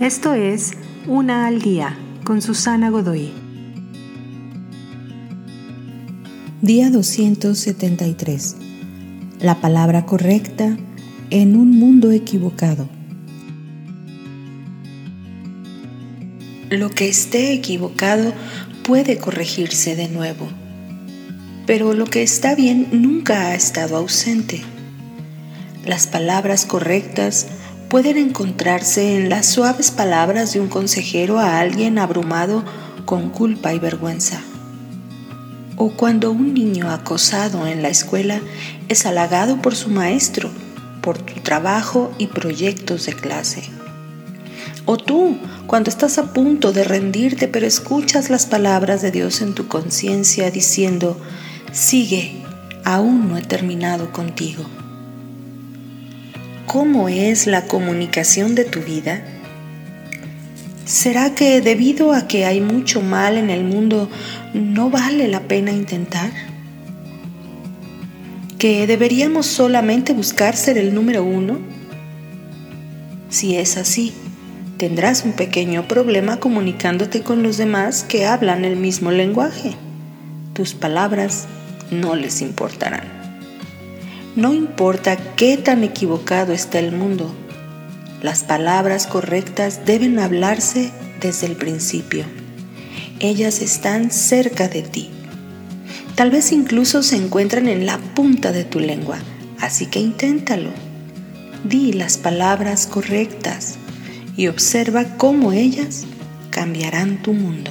Esto es Una al día con Susana Godoy. Día 273. La palabra correcta en un mundo equivocado. Lo que esté equivocado puede corregirse de nuevo, pero lo que está bien nunca ha estado ausente. Las palabras correctas pueden encontrarse en las suaves palabras de un consejero a alguien abrumado con culpa y vergüenza. O cuando un niño acosado en la escuela es halagado por su maestro, por tu trabajo y proyectos de clase. O tú, cuando estás a punto de rendirte pero escuchas las palabras de Dios en tu conciencia diciendo, sigue, aún no he terminado contigo. ¿Cómo es la comunicación de tu vida? ¿Será que debido a que hay mucho mal en el mundo no vale la pena intentar? ¿Que deberíamos solamente buscar ser el número uno? Si es así, tendrás un pequeño problema comunicándote con los demás que hablan el mismo lenguaje. Tus palabras no les importarán. No importa qué tan equivocado está el mundo, las palabras correctas deben hablarse desde el principio. Ellas están cerca de ti. Tal vez incluso se encuentran en la punta de tu lengua, así que inténtalo. Di las palabras correctas y observa cómo ellas cambiarán tu mundo.